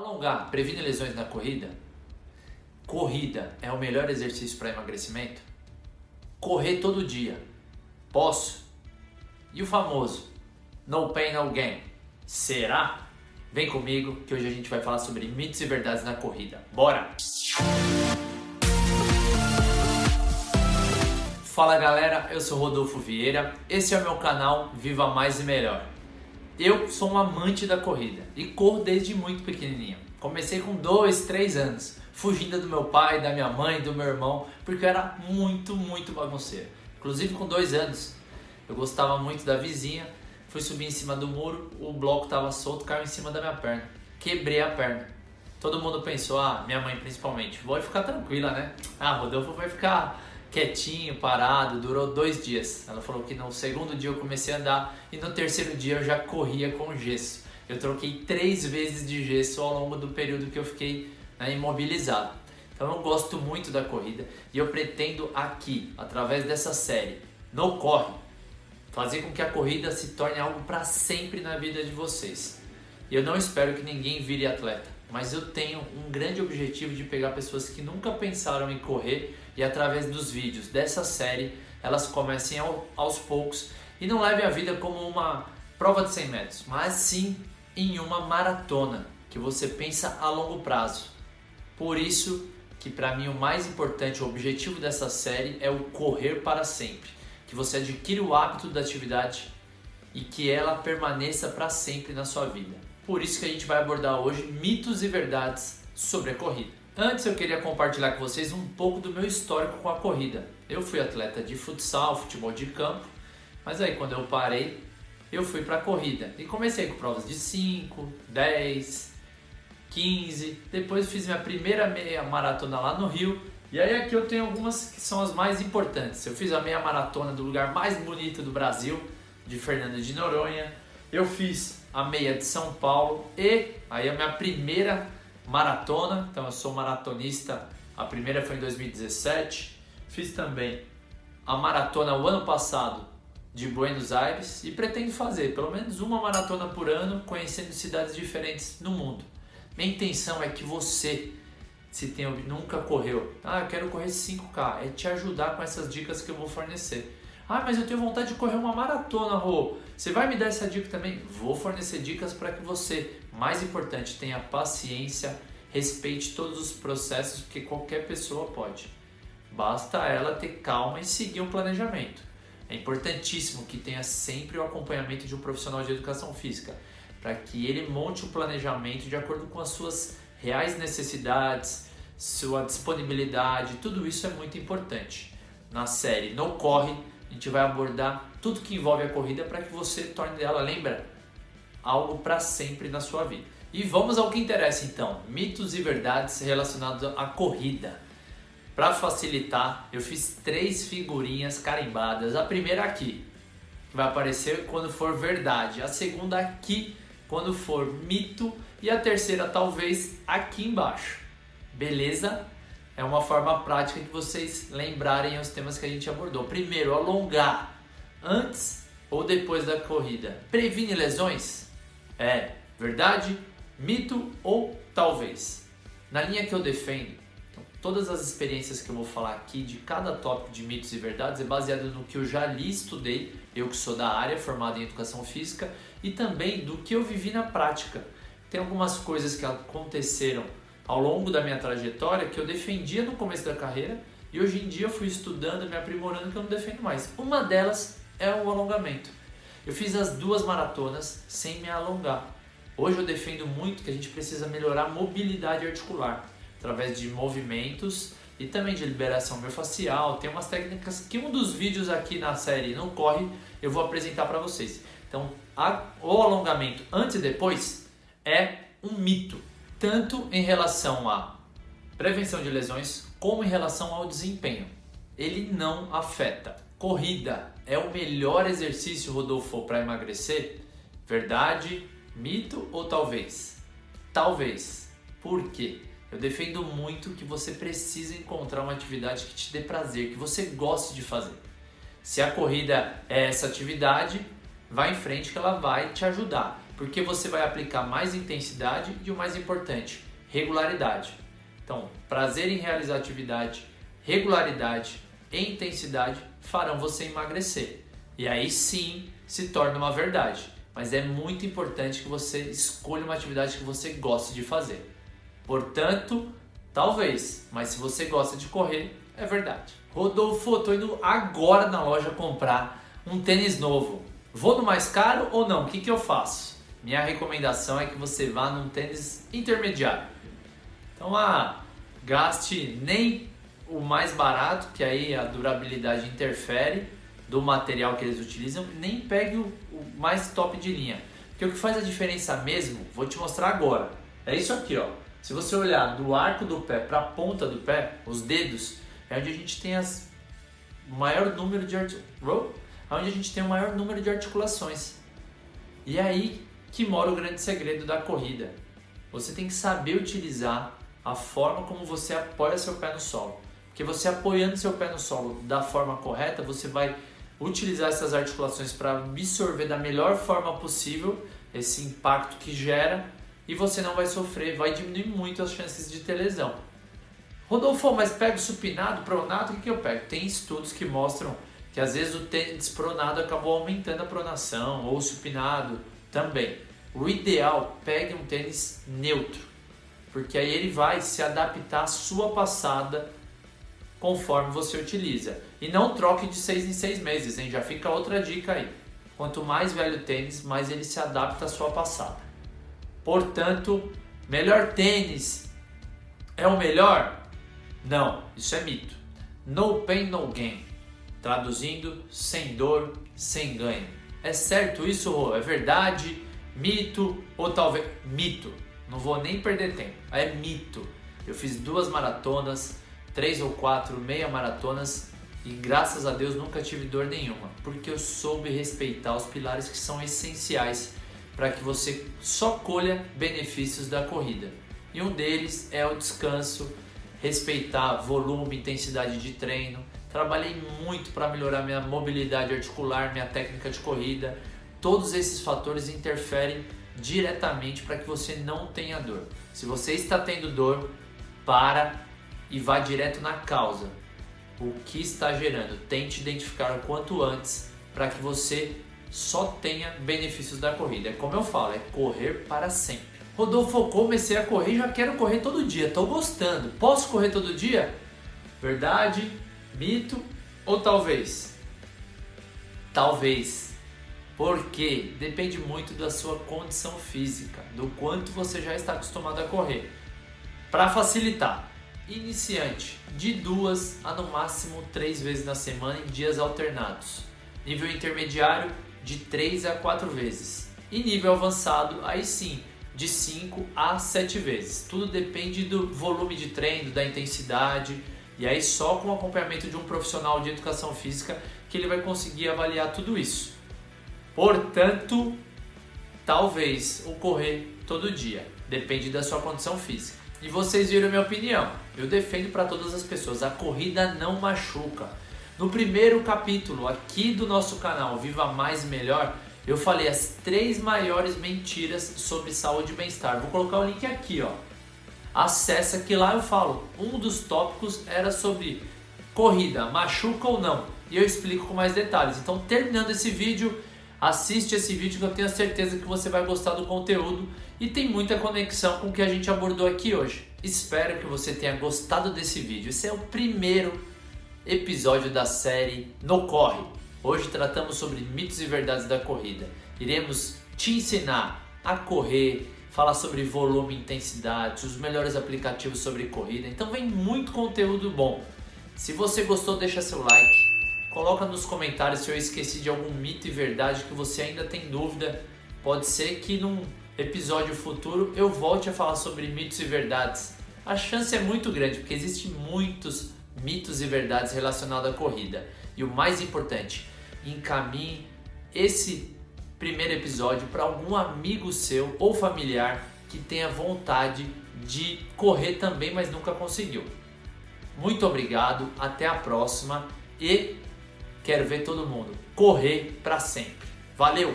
Alongar previne lesões na corrida? Corrida é o melhor exercício para emagrecimento? Correr todo dia. Posso? E o famoso No Pain No Gain? Será? Vem comigo que hoje a gente vai falar sobre mitos e verdades na corrida. Bora! Fala galera, eu sou Rodolfo Vieira, esse é o meu canal Viva Mais e Melhor. Eu sou um amante da corrida e corro desde muito pequenininho. Comecei com 2, 3 anos, fugindo do meu pai, da minha mãe, do meu irmão, porque eu era muito, muito bagunceiro. Inclusive com 2 anos, eu gostava muito da vizinha, fui subir em cima do muro, o bloco estava solto, caiu em cima da minha perna. Quebrei a perna. Todo mundo pensou, ah, minha mãe principalmente, vou ficar tranquila, né? Ah, Rodolfo vai ficar quietinho, parado, durou dois dias. Ela falou que no segundo dia eu comecei a andar e no terceiro dia eu já corria com gesso. Eu troquei três vezes de gesso ao longo do período que eu fiquei né, imobilizado. Então eu gosto muito da corrida e eu pretendo aqui, através dessa série, no corre, fazer com que a corrida se torne algo para sempre na vida de vocês. E eu não espero que ninguém vire atleta, mas eu tenho um grande objetivo de pegar pessoas que nunca pensaram em correr e através dos vídeos dessa série elas comecem aos poucos e não levem a vida como uma prova de 100 metros, mas sim em uma maratona que você pensa a longo prazo. Por isso que para mim o mais importante, o objetivo dessa série é o correr para sempre, que você adquira o hábito da atividade e que ela permaneça para sempre na sua vida. Por isso que a gente vai abordar hoje mitos e verdades sobre a corrida. Antes eu queria compartilhar com vocês um pouco do meu histórico com a corrida. Eu fui atleta de futsal, futebol de campo, mas aí quando eu parei, eu fui para a corrida e comecei com provas de 5, 10, 15. Depois fiz minha primeira meia maratona lá no Rio. E aí aqui eu tenho algumas que são as mais importantes. Eu fiz a meia maratona do lugar mais bonito do Brasil, de Fernando de Noronha. Eu fiz a meia de São Paulo e aí a minha primeira maratona, então eu sou maratonista, a primeira foi em 2017. Fiz também a maratona o ano passado de Buenos Aires e pretendo fazer pelo menos uma maratona por ano, conhecendo cidades diferentes no mundo. Minha intenção é que você, se tem, nunca correu, ah, eu quero correr 5K, é te ajudar com essas dicas que eu vou fornecer. Ah, mas eu tenho vontade de correr uma maratona, Rô. Você vai me dar essa dica também? Vou fornecer dicas para que você, mais importante, tenha paciência, respeite todos os processos, porque qualquer pessoa pode. Basta ela ter calma e seguir um planejamento. É importantíssimo que tenha sempre o acompanhamento de um profissional de educação física, para que ele monte o um planejamento de acordo com as suas reais necessidades, sua disponibilidade, tudo isso é muito importante. Na série Não Corre, a gente vai abordar tudo que envolve a corrida para que você torne dela, lembra, algo para sempre na sua vida. E vamos ao que interessa então: mitos e verdades relacionados à corrida. Para facilitar, eu fiz três figurinhas carimbadas. A primeira aqui, vai aparecer quando for verdade. A segunda aqui, quando for mito. E a terceira, talvez, aqui embaixo. Beleza? É uma forma prática de vocês lembrarem os temas que a gente abordou. Primeiro, alongar antes ou depois da corrida. Previne lesões? É verdade, mito ou talvez? Na linha que eu defendo, então, todas as experiências que eu vou falar aqui de cada tópico de mitos e verdades é baseado no que eu já li estudei, eu que sou da área, formado em educação física, e também do que eu vivi na prática. Tem algumas coisas que aconteceram ao longo da minha trajetória que eu defendia no começo da carreira e hoje em dia eu fui estudando, me aprimorando que eu não defendo mais. Uma delas é o alongamento. Eu fiz as duas maratonas sem me alongar. Hoje eu defendo muito que a gente precisa melhorar a mobilidade articular através de movimentos e também de liberação miofascial. Tem umas técnicas que um dos vídeos aqui na série não corre, eu vou apresentar para vocês. Então, a, o alongamento antes e depois é um mito tanto em relação à prevenção de lesões como em relação ao desempenho. Ele não afeta. Corrida é o melhor exercício, Rodolfo, para emagrecer? Verdade, mito ou talvez? Talvez. Por quê? Eu defendo muito que você precisa encontrar uma atividade que te dê prazer, que você goste de fazer. Se a corrida é essa atividade, vá em frente que ela vai te ajudar. Porque você vai aplicar mais intensidade e o mais importante, regularidade. Então, prazer em realizar atividade, regularidade e intensidade farão você emagrecer. E aí sim se torna uma verdade. Mas é muito importante que você escolha uma atividade que você goste de fazer. Portanto, talvez, mas se você gosta de correr, é verdade. Rodolfo, tô indo agora na loja comprar um tênis novo. Vou no mais caro ou não? O que, que eu faço? Minha recomendação é que você vá num tênis intermediário. Então, ah, gaste nem o mais barato, que aí a durabilidade interfere do material que eles utilizam, nem pegue o, o mais top de linha. Porque o que faz a diferença mesmo, vou te mostrar agora. É isso aqui, ó. Se você olhar do arco do pé para a ponta do pé, os dedos, é onde a gente tem as maior número de onde a gente tem o maior número de articulações. E é aí que mora o grande segredo da corrida. Você tem que saber utilizar a forma como você apoia seu pé no solo. Porque você apoiando seu pé no solo da forma correta, você vai utilizar essas articulações para absorver da melhor forma possível esse impacto que gera e você não vai sofrer, vai diminuir muito as chances de ter lesão. Rodolfo, mas pega o supinado, pronado, o que, que eu pego? Tem estudos que mostram que às vezes o tênis pronado acabou aumentando a pronação, ou supinado também. O ideal, pegue um tênis neutro, porque aí ele vai se adaptar à sua passada conforme você utiliza. E não troque de seis em seis meses, hein? já fica outra dica aí. Quanto mais velho o tênis, mais ele se adapta à sua passada. Portanto, melhor tênis é o melhor? Não, isso é mito. No pain, no gain. Traduzindo, sem dor, sem ganho. É certo isso, Rô? É verdade? Mito? Ou talvez. Mito. Não vou nem perder tempo. É mito. Eu fiz duas maratonas, três ou quatro meia maratonas e graças a Deus nunca tive dor nenhuma, porque eu soube respeitar os pilares que são essenciais para que você só colha benefícios da corrida. E um deles é o descanso, respeitar volume, intensidade de treino. Trabalhei muito para melhorar minha mobilidade articular, minha técnica de corrida. Todos esses fatores interferem diretamente para que você não tenha dor. Se você está tendo dor, para e vá direto na causa. O que está gerando? Tente identificar o quanto antes para que você só tenha benefícios da corrida. É como eu falo, é correr para sempre. Rodolfo, comecei a correr, já quero correr todo dia, estou gostando. Posso correr todo dia? Verdade? Mito? Ou talvez? Talvez. Porque depende muito da sua condição física, do quanto você já está acostumado a correr. Para facilitar, iniciante, de duas a no máximo três vezes na semana em dias alternados. Nível intermediário, de 3 a 4 vezes. E nível avançado, aí sim, de 5 a 7 vezes. Tudo depende do volume de treino, da intensidade, e aí só com o acompanhamento de um profissional de educação física que ele vai conseguir avaliar tudo isso. Portanto, talvez o correr todo dia, depende da sua condição física. E vocês viram minha opinião. Eu defendo para todas as pessoas, a corrida não machuca. No primeiro capítulo aqui do nosso canal Viva Mais Melhor, eu falei as três maiores mentiras sobre saúde e bem-estar. Vou colocar o link aqui, ó. Acessa que lá eu falo. Um dos tópicos era sobre corrida, machuca ou não. E eu explico com mais detalhes. Então, terminando esse vídeo, assiste esse vídeo que eu tenho certeza que você vai gostar do conteúdo e tem muita conexão com o que a gente abordou aqui hoje. Espero que você tenha gostado desse vídeo. Esse é o primeiro episódio da série No Corre. Hoje tratamos sobre mitos e verdades da corrida. Iremos te ensinar a correr, falar sobre volume, intensidade, os melhores aplicativos sobre corrida. Então vem muito conteúdo bom. Se você gostou, deixa seu like. Coloca nos comentários se eu esqueci de algum mito e verdade que você ainda tem dúvida. Pode ser que num episódio futuro eu volte a falar sobre mitos e verdades. A chance é muito grande porque existem muitos mitos e verdades relacionados à corrida. E o mais importante, encaminhe esse primeiro episódio para algum amigo seu ou familiar que tenha vontade de correr também, mas nunca conseguiu. Muito obrigado, até a próxima e quero ver todo mundo correr para sempre. Valeu!